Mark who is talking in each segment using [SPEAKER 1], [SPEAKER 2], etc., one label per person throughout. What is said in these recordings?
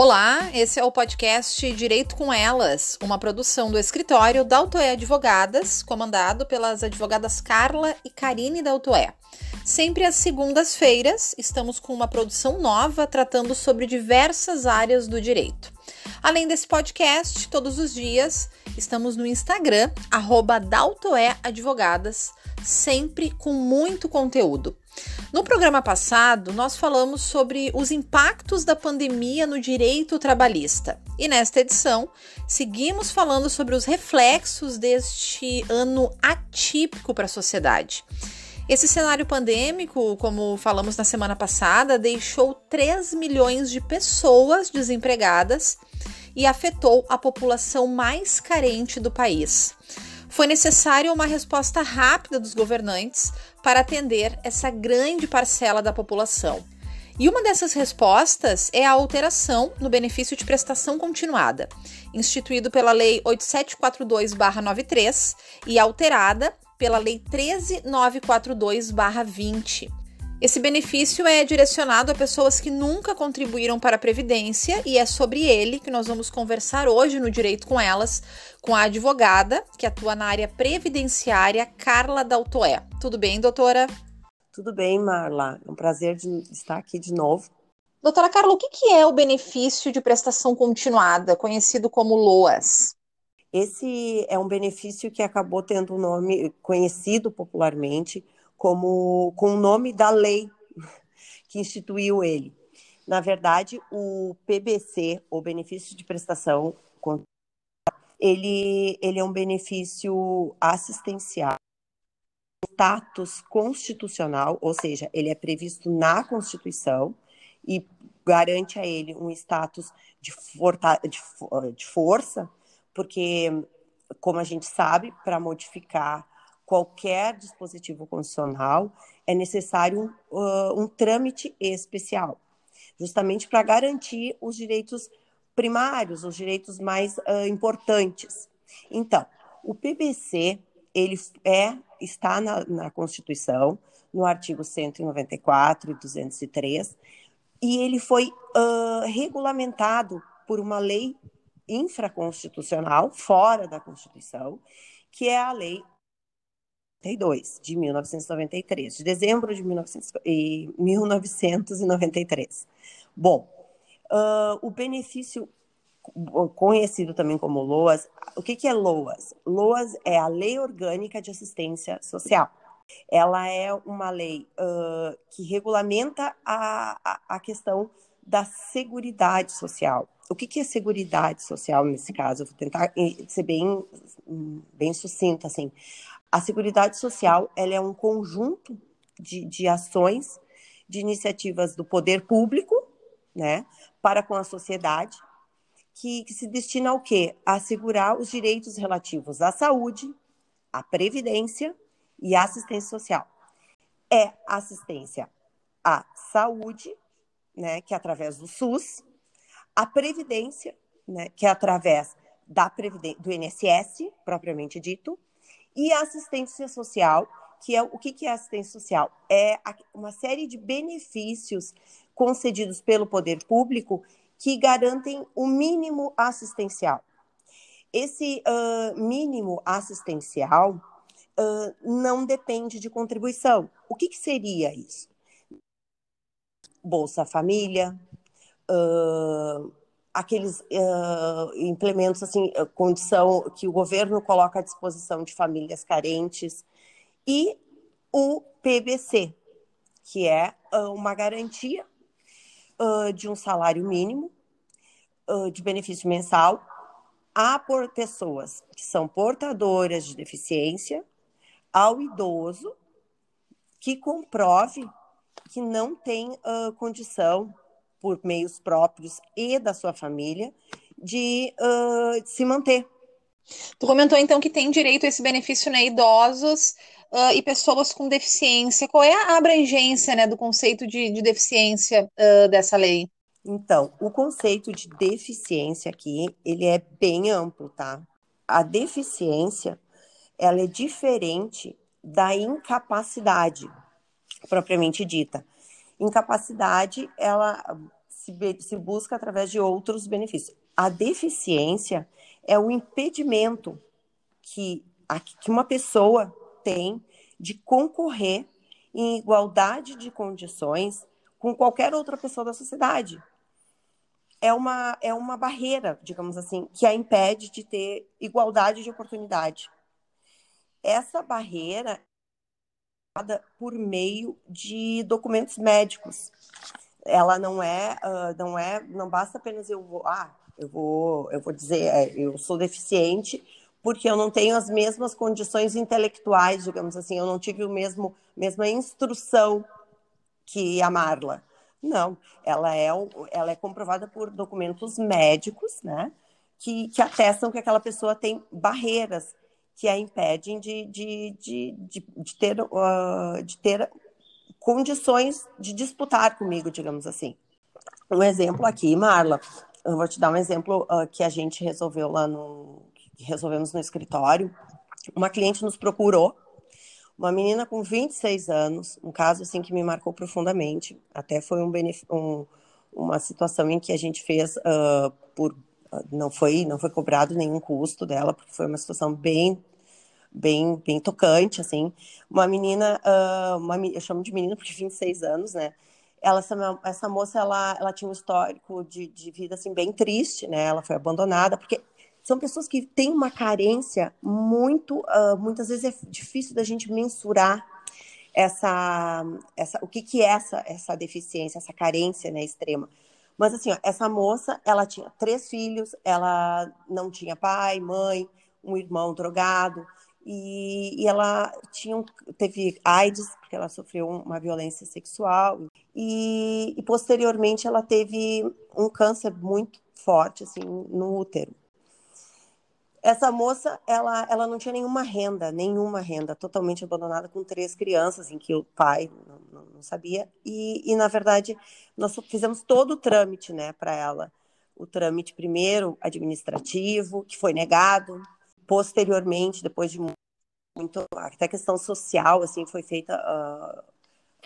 [SPEAKER 1] Olá, esse é o podcast Direito com Elas, uma produção do escritório Daltoé Advogadas, comandado pelas advogadas Carla e Karine Daltoé. Sempre às segundas-feiras, estamos com uma produção nova tratando sobre diversas áreas do direito. Além desse podcast, todos os dias estamos no Instagram, arroba Advogadas, sempre com muito conteúdo. No programa passado, nós falamos sobre os impactos da pandemia no direito trabalhista. E nesta edição, seguimos falando sobre os reflexos deste ano atípico para a sociedade. Esse cenário pandêmico, como falamos na semana passada, deixou 3 milhões de pessoas desempregadas e afetou a população mais carente do país. Foi necessária uma resposta rápida dos governantes para atender essa grande parcela da população. E uma dessas respostas é a alteração no benefício de prestação continuada, instituído pela Lei 8742-93 e alterada pela Lei 13942-20. Esse benefício é direcionado a pessoas que nunca contribuíram para a Previdência e é sobre ele que nós vamos conversar hoje no Direito com Elas, com a advogada que atua na área previdenciária, Carla Daltoé. Tudo bem, doutora?
[SPEAKER 2] Tudo bem, Marla. É um prazer de estar aqui de novo.
[SPEAKER 1] Doutora Carla, o que é o benefício de prestação continuada, conhecido como LOAS?
[SPEAKER 2] Esse é um benefício que acabou tendo um nome conhecido popularmente como com o nome da lei que instituiu ele. Na verdade, o PBC, o benefício de prestação, ele, ele é um benefício assistencial, status constitucional, ou seja, ele é previsto na Constituição e garante a ele um status de, forta, de, de força, porque, como a gente sabe, para modificar qualquer dispositivo constitucional, é necessário uh, um trâmite especial, justamente para garantir os direitos primários, os direitos mais uh, importantes. Então, o PBC ele é está na, na Constituição, no artigo 194 e 203, e ele foi uh, regulamentado por uma lei infraconstitucional, fora da Constituição, que é a Lei 1992, de 1993, de dezembro de 1993. Bom, uh, o benefício conhecido também como LOAS, o que, que é LOAS? LOAS é a Lei Orgânica de Assistência Social. Ela é uma lei uh, que regulamenta a, a, a, questão da seguridade social. O que, que é seguridade social nesse caso? Vou tentar ser bem, bem sucinta, assim. A Seguridade Social ela é um conjunto de, de ações, de iniciativas do poder público, né, para com a sociedade, que, que se destina ao quê? A assegurar os direitos relativos à saúde, à previdência e à assistência social. É assistência à saúde, né, que é através do SUS, a previdência, né, que é através da do INSS, propriamente dito, e a assistência social, que é o que é assistência social? É uma série de benefícios concedidos pelo poder público que garantem o mínimo assistencial. Esse uh, mínimo assistencial uh, não depende de contribuição. O que, que seria isso? Bolsa Família, uh, aqueles implementos assim, condição que o governo coloca à disposição de famílias carentes e o PBC, que é uma garantia uh, de um salário mínimo de benefício mensal a por pessoas que são portadoras de deficiência, ao idoso que comprove que não tem condição por meios próprios e da sua família, de uh, se manter.
[SPEAKER 1] Tu comentou então que tem direito a esse benefício, né, idosos uh, e pessoas com deficiência. Qual é a abrangência, né, do conceito de, de deficiência uh, dessa lei?
[SPEAKER 2] Então, o conceito de deficiência aqui, ele é bem amplo, tá? A deficiência, ela é diferente da incapacidade propriamente dita. Incapacidade, ela se, se busca através de outros benefícios. A deficiência é o impedimento que, que uma pessoa tem de concorrer em igualdade de condições com qualquer outra pessoa da sociedade. É uma, é uma barreira, digamos assim, que a impede de ter igualdade de oportunidade. Essa barreira é por meio de documentos médicos. Ela não é, uh, não é, não basta apenas eu vou, ah, eu vou, eu vou dizer, é, eu sou deficiente porque eu não tenho as mesmas condições intelectuais, digamos assim, eu não tive o mesmo mesma instrução que a Marla. Não, ela é, ela é comprovada por documentos médicos, né, que, que atestam que aquela pessoa tem barreiras que a impedem de, de, de, de, de ter, uh, de ter condições de disputar comigo, digamos assim. Um exemplo aqui, Marla, eu vou te dar um exemplo uh, que a gente resolveu lá no. Resolvemos no escritório. Uma cliente nos procurou, uma menina com 26 anos, um caso assim que me marcou profundamente. Até foi um, um uma situação em que a gente fez uh, por não foi não foi cobrado nenhum custo dela porque foi uma situação bem bem bem tocante assim uma menina uh, uma, eu chamo de menina porque 26 anos né ela essa, essa moça ela, ela tinha um histórico de, de vida assim bem triste né ela foi abandonada porque são pessoas que têm uma carência muito uh, muitas vezes é difícil da gente mensurar essa, essa o que que é essa essa deficiência essa carência né extrema. Mas assim ó, essa moça ela tinha três filhos ela não tinha pai mãe um irmão drogado e, e ela tinha teve AIDS porque ela sofreu uma violência sexual e, e posteriormente ela teve um câncer muito forte assim no útero essa moça, ela, ela não tinha nenhuma renda, nenhuma renda, totalmente abandonada com três crianças, em que o pai não, não, sabia. E, e, na verdade, nós fizemos todo o trâmite né, para ela. O trâmite primeiro administrativo, que foi negado. Posteriormente, depois de muito, até questão social, assim, foi feita a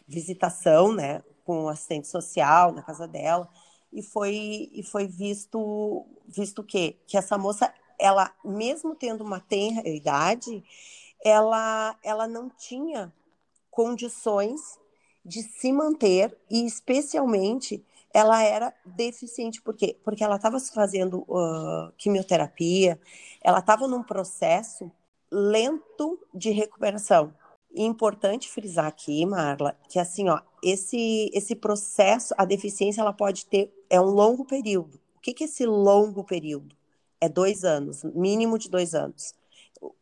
[SPEAKER 2] visitação, né, com o assistente social na casa dela. E foi, e foi visto, visto o quê? Que essa moça ela, mesmo tendo uma tenra idade, ela, ela não tinha condições de se manter e, especialmente, ela era deficiente. Por quê? Porque ela estava fazendo uh, quimioterapia, ela estava num processo lento de recuperação. Importante frisar aqui, Marla, que assim, ó, esse, esse processo, a deficiência, ela pode ter, é um longo período. O que, que é esse longo período? É dois anos, mínimo de dois anos.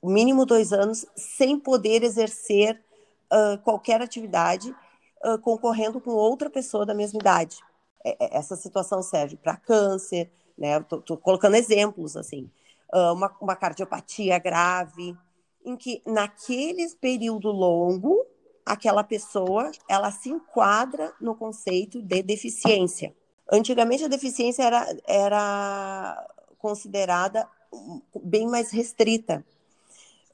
[SPEAKER 2] Mínimo dois anos sem poder exercer uh, qualquer atividade uh, concorrendo com outra pessoa da mesma idade. É, é essa situação serve para câncer, né? Estou colocando exemplos assim, uh, uma, uma cardiopatia grave, em que naquele período longo aquela pessoa ela se enquadra no conceito de deficiência. Antigamente a deficiência era, era considerada bem mais restrita,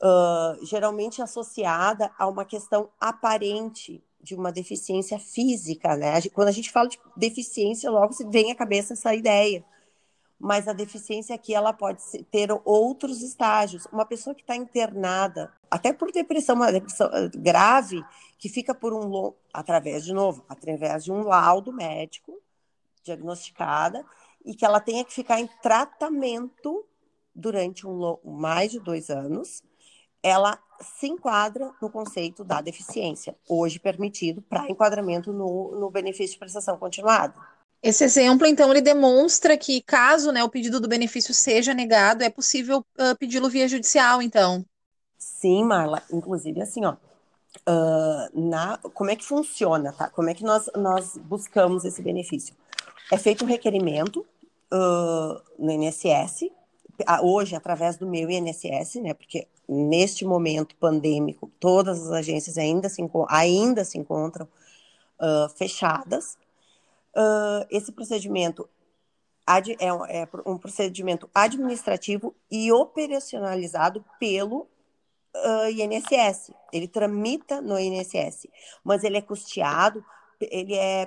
[SPEAKER 2] uh, geralmente associada a uma questão aparente de uma deficiência física, né? Quando a gente fala de deficiência, logo vem à cabeça essa ideia. Mas a deficiência aqui ela pode ter outros estágios. Uma pessoa que está internada, até por depressão, uma depressão grave, que fica por um através de novo, através de um laudo médico diagnosticada, e que ela tenha que ficar em tratamento durante um, mais de dois anos, ela se enquadra no conceito da deficiência, hoje permitido para enquadramento no, no benefício de prestação continuada.
[SPEAKER 1] Esse exemplo, então, ele demonstra que, caso né, o pedido do benefício seja negado, é possível uh, pedi-lo via judicial, então.
[SPEAKER 2] Sim, Marla. Inclusive, assim, ó, uh, na, como é que funciona, tá? Como é que nós, nós buscamos esse benefício? É feito um requerimento uh, no INSS, hoje através do meu INSS, né, porque neste momento pandêmico todas as agências ainda se, ainda se encontram uh, fechadas. Uh, esse procedimento é um, é um, procedimento administrativo e operacionalizado pelo uh, INSS. Ele tramita no INSS, mas ele é custeado, ele é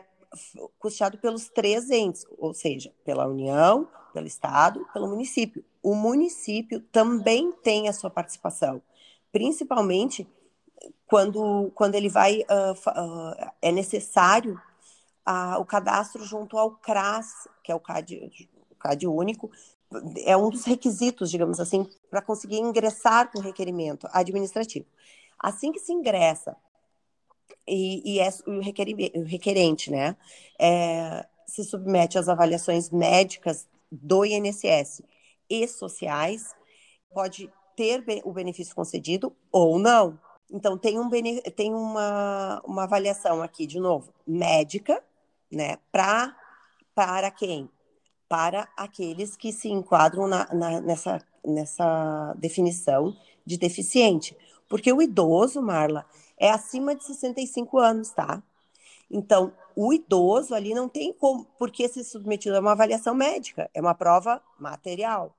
[SPEAKER 2] custeado pelos três entes, ou seja, pela União, pelo Estado, pelo município. O município também tem a sua participação, principalmente quando, quando ele vai, uh, uh, é necessário uh, o cadastro junto ao CRAS, que é o CAD, o CAD único, é um dos requisitos, digamos assim, para conseguir ingressar com requerimento administrativo. Assim que se ingressa e, e é o, requerente, né, é, se submete às avaliações médicas do INSS e sociais, pode ter o benefício concedido ou não. Então, tem, um, tem uma, uma avaliação aqui, de novo, médica, né, pra, para quem? Para aqueles que se enquadram na, na, nessa, nessa definição de deficiente. Porque o idoso, Marla, é acima de 65 anos, tá? Então, o idoso ali não tem como, porque ser submetido a uma avaliação médica, é uma prova material.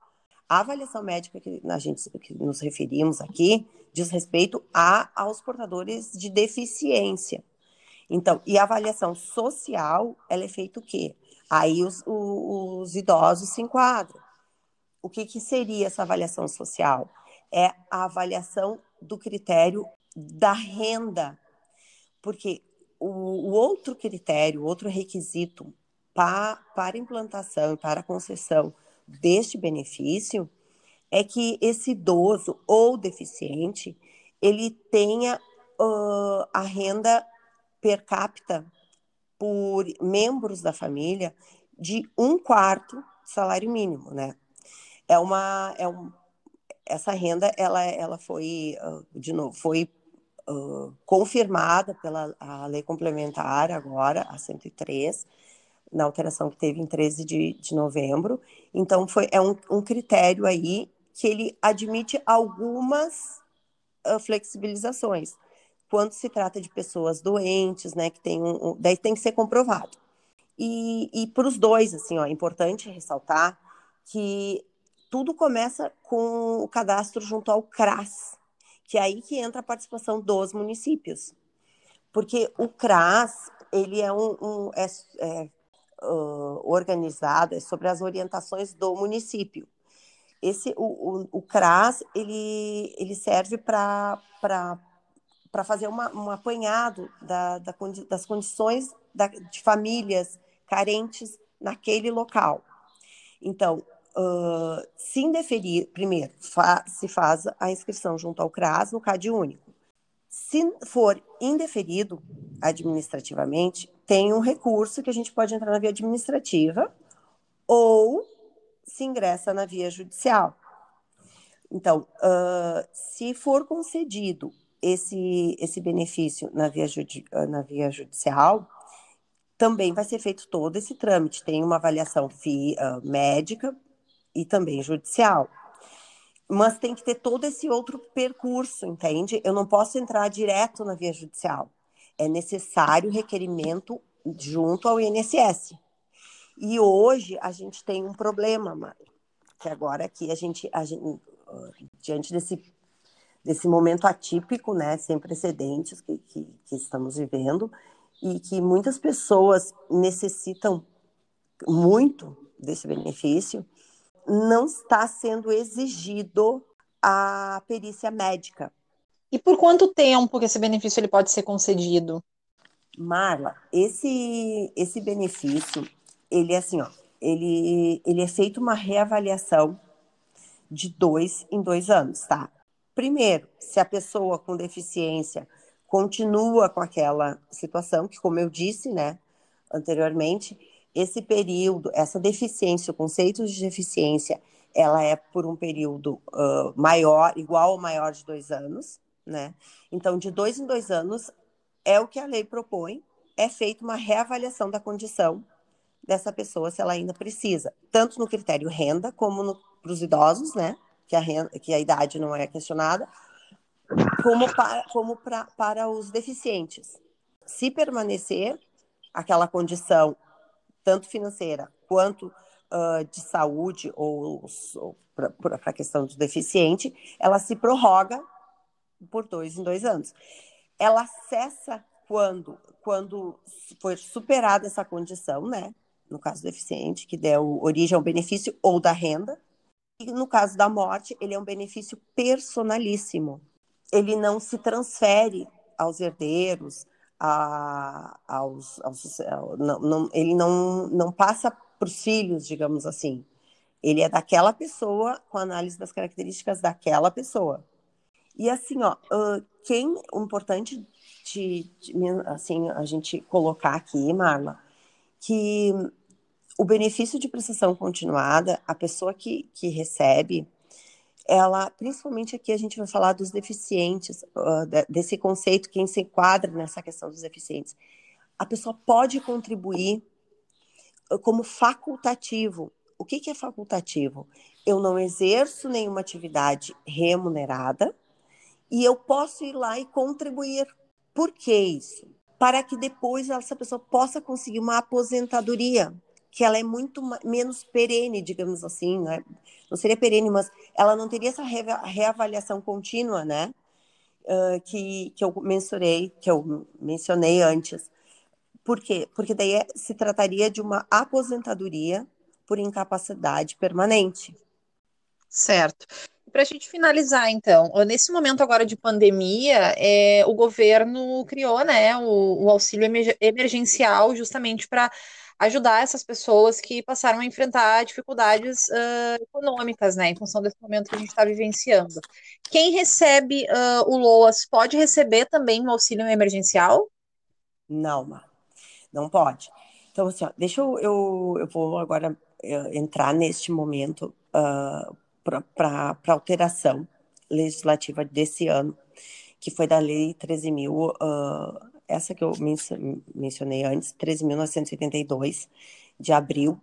[SPEAKER 2] A avaliação médica que a gente que nos referimos aqui diz respeito a, aos portadores de deficiência. Então, e a avaliação social, ela é feita o quê? Aí os, os, os idosos se enquadram. O que, que seria essa avaliação social? É a avaliação do critério da renda, porque o, o outro critério, outro requisito pa, para implantação e para concessão deste benefício é que esse idoso ou deficiente ele tenha uh, a renda per capita por membros da família de um quarto salário mínimo, né? É uma, é um, essa renda ela, ela foi uh, de novo foi uh, confirmada pela lei complementar agora a 103 na alteração que teve em 13 de, de novembro. Então, foi, é um, um critério aí que ele admite algumas uh, flexibilizações. Quando se trata de pessoas doentes, né, que tem um, um daí tem que ser comprovado. E, e para os dois, assim, ó, é importante ressaltar que tudo começa com o cadastro junto ao CRAS, que é aí que entra a participação dos municípios. Porque o CRAS, ele é um, um é, é uh, organizado, é sobre as orientações do município. Esse, o, o, o CRAS, ele, ele serve para fazer uma, um apanhado da, da, das condições da, de famílias carentes naquele local. Então, se indeferir, primeiro, fa se faz a inscrição junto ao CRAS no CAD único. Se for indeferido administrativamente, tem um recurso que a gente pode entrar na via administrativa ou se ingressa na via judicial. Então, uh, se for concedido esse, esse benefício na via, na via judicial, também vai ser feito todo esse trâmite. Tem uma avaliação fi, uh, médica e também judicial mas tem que ter todo esse outro percurso, entende? Eu não posso entrar direto na via judicial. É necessário requerimento junto ao INSS. E hoje a gente tem um problema, Mário, que agora aqui a gente, a gente diante desse, desse momento atípico, né, sem precedentes que, que, que estamos vivendo, e que muitas pessoas necessitam muito desse benefício, não está sendo exigido a perícia médica.
[SPEAKER 1] E por quanto tempo que esse benefício ele pode ser concedido?
[SPEAKER 2] Marla, esse esse benefício, ele é assim, ó, ele, ele é feito uma reavaliação de dois em dois anos, tá? Primeiro, se a pessoa com deficiência continua com aquela situação, que como eu disse, né, anteriormente, esse período, essa deficiência, o conceito de deficiência, ela é por um período uh, maior, igual ou maior de dois anos, né? Então, de dois em dois anos, é o que a lei propõe, é feita uma reavaliação da condição dessa pessoa, se ela ainda precisa, tanto no critério renda, como para os idosos, né? Que a, renda, que a idade não é questionada, como, para, como pra, para os deficientes. Se permanecer aquela condição tanto financeira quanto uh, de saúde ou, ou para a questão do deficiente, ela se prorroga por dois em dois anos. Ela cessa quando quando for superada essa condição, né? No caso do deficiente, que deu origem ao benefício ou da renda. E no caso da morte, ele é um benefício personalíssimo. Ele não se transfere aos herdeiros, a, aos, aos não, não, ele não, não passa para os filhos, digamos assim. Ele é daquela pessoa com análise das características daquela pessoa. E assim, ó, quem o importante de, de, assim a gente colocar aqui, Marla, que o benefício de prestação continuada, a pessoa que, que recebe, ela, principalmente aqui a gente vai falar dos deficientes, uh, desse conceito, quem se enquadra nessa questão dos deficientes. A pessoa pode contribuir como facultativo. O que, que é facultativo? Eu não exerço nenhuma atividade remunerada e eu posso ir lá e contribuir. Por que isso? Para que depois essa pessoa possa conseguir uma aposentadoria que ela é muito menos perene, digamos assim, né? Não seria perene, mas ela não teria essa reavaliação contínua, né? Uh, que, que eu mensurei, que eu mencionei antes. Por quê? Porque daí é, se trataria de uma aposentadoria por incapacidade permanente.
[SPEAKER 1] Certo. Para a gente finalizar, então, nesse momento agora de pandemia, é, o governo criou né, o, o auxílio emergencial justamente para ajudar essas pessoas que passaram a enfrentar dificuldades uh, econômicas, né, em função desse momento que a gente está vivenciando. Quem recebe uh, o LOAS pode receber também o auxílio emergencial?
[SPEAKER 2] Não, não pode. Então, assim, ó, deixa eu, eu, eu vou agora uh, entrar neste momento para alteração legislativa desse ano, que foi da Lei 13.000 uh, essa que eu mencionei antes, 13.982, de abril,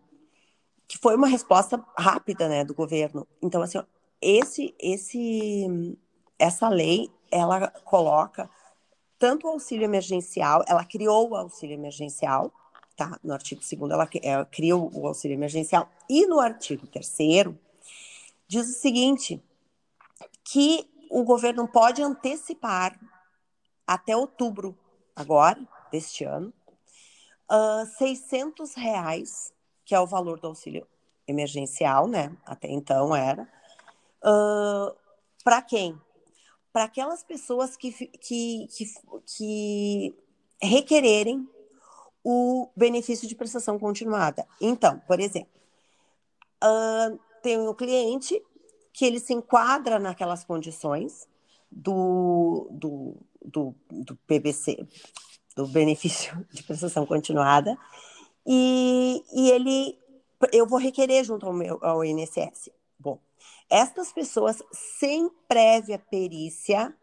[SPEAKER 2] que foi uma resposta rápida, né, do governo. Então, assim, esse, esse, essa lei, ela coloca tanto o auxílio emergencial, ela criou o auxílio emergencial, tá? No artigo 2 ela, ela criou o auxílio emergencial, e no artigo 3 diz o seguinte, que o governo pode antecipar até outubro agora, deste ano, uh, 600 reais, que é o valor do auxílio emergencial, né? Até então era. Uh, Para quem? Para aquelas pessoas que, que, que, que requererem o benefício de prestação continuada. Então, por exemplo, uh, tem um cliente que ele se enquadra naquelas condições do, do, do, do PBC, do benefício de prestação continuada, e, e ele, eu vou requerer junto ao, meu, ao INSS. Bom, estas pessoas sem prévia perícia,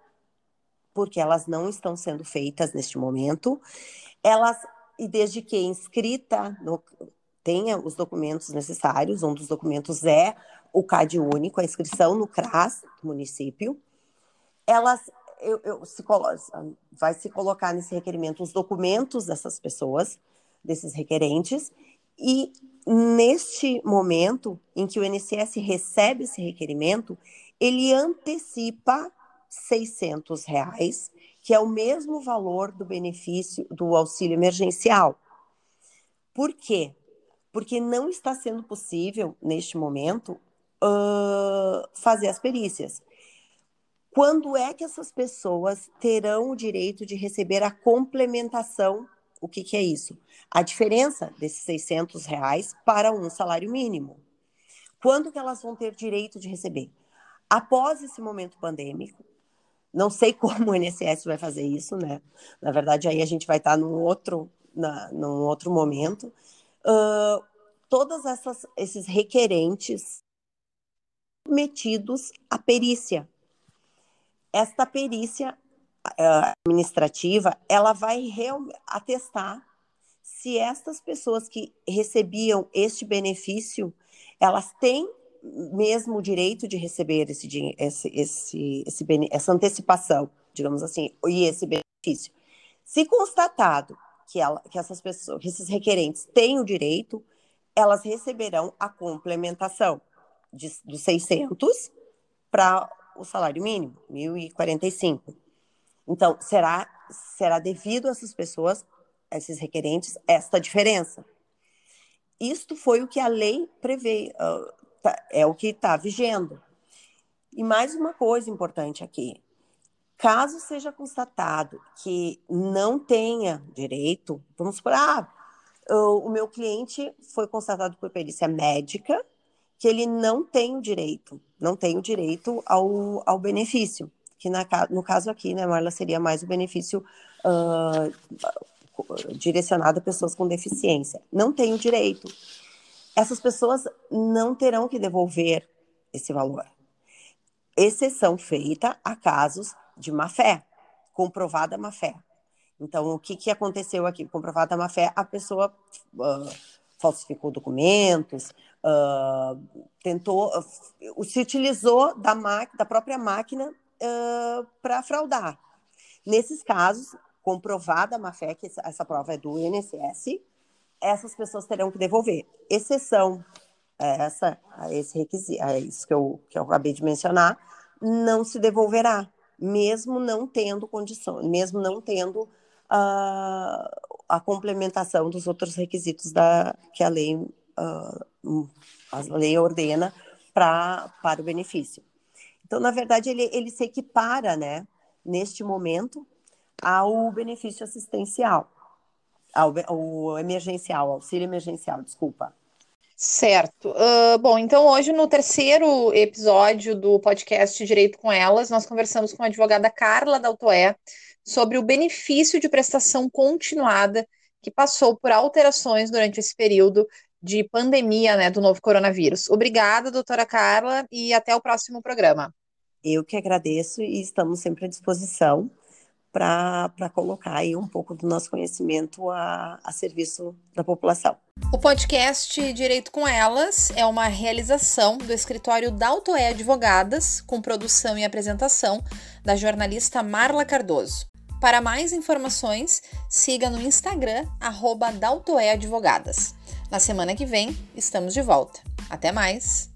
[SPEAKER 2] porque elas não estão sendo feitas neste momento, elas, e desde que inscrita, no, tenha os documentos necessários, um dos documentos é o CAD único, a inscrição no CRAS do município, elas eu, eu, se vai se colocar nesse requerimento os documentos dessas pessoas, desses requerentes, e neste momento em que o INSS recebe esse requerimento, ele antecipa 600 reais, que é o mesmo valor do benefício do auxílio emergencial. Por quê? Porque não está sendo possível, neste momento, uh, fazer as perícias. Quando é que essas pessoas terão o direito de receber a complementação? O que, que é isso? A diferença desses 600 reais para um salário mínimo. Quando que elas vão ter direito de receber? Após esse momento pandêmico, não sei como o INSS vai fazer isso, né? Na verdade, aí a gente vai estar num outro, na, num outro momento. Uh, esses requerentes metidos à perícia esta perícia uh, administrativa, ela vai atestar se estas pessoas que recebiam este benefício, elas têm mesmo o direito de receber esse, esse, esse, esse, essa antecipação, digamos assim, e esse benefício. Se constatado que, ela, que essas pessoas, que esses requerentes têm o direito, elas receberão a complementação de, dos 600 para o salário mínimo, 1.045. Então, será, será devido a essas pessoas esses requerentes esta diferença. Isto foi o que a lei prevê, uh, tá, é o que está vigendo. E mais uma coisa importante aqui: caso seja constatado que não tenha direito, vamos supor, ah, o meu cliente foi constatado por perícia médica que ele não tem o direito, não tem o direito ao, ao benefício, que na, no caso aqui, né, Marla, seria mais o benefício uh, direcionado a pessoas com deficiência. Não tem o direito. Essas pessoas não terão que devolver esse valor. Exceção feita a casos de má-fé, comprovada má-fé. Então, o que, que aconteceu aqui? Comprovada má-fé, a pessoa uh, falsificou documentos, uh, tentou, uh, se utilizou da, da própria máquina uh, para fraudar. Nesses casos, comprovada a má-fé, que essa prova é do INSS, essas pessoas terão que devolver. Exceção a, essa, a esse requisito, a isso que eu, que eu acabei de mencionar, não se devolverá, mesmo não tendo condições, mesmo não tendo a, a complementação dos outros requisitos da, que a lei uh, a lei ordena pra, para o benefício. Então, na verdade, ele, ele se equipara, né, neste momento, ao benefício assistencial, ao, ao emergencial, auxílio emergencial, desculpa.
[SPEAKER 1] Certo. Uh, bom, então hoje no terceiro episódio do podcast Direito com Elas, nós conversamos com a advogada Carla Daltoé sobre o benefício de prestação continuada que passou por alterações durante esse período de pandemia né, do novo coronavírus. Obrigada, doutora Carla, e até o próximo programa.
[SPEAKER 2] Eu que agradeço e estamos sempre à disposição para colocar aí um pouco do nosso conhecimento a, a serviço da população.
[SPEAKER 1] O podcast Direito com Elas é uma realização do escritório Daltoé Advogadas, com produção e apresentação da jornalista Marla Cardoso. Para mais informações, siga no Instagram, arroba Advogadas. Na semana que vem, estamos de volta. Até mais!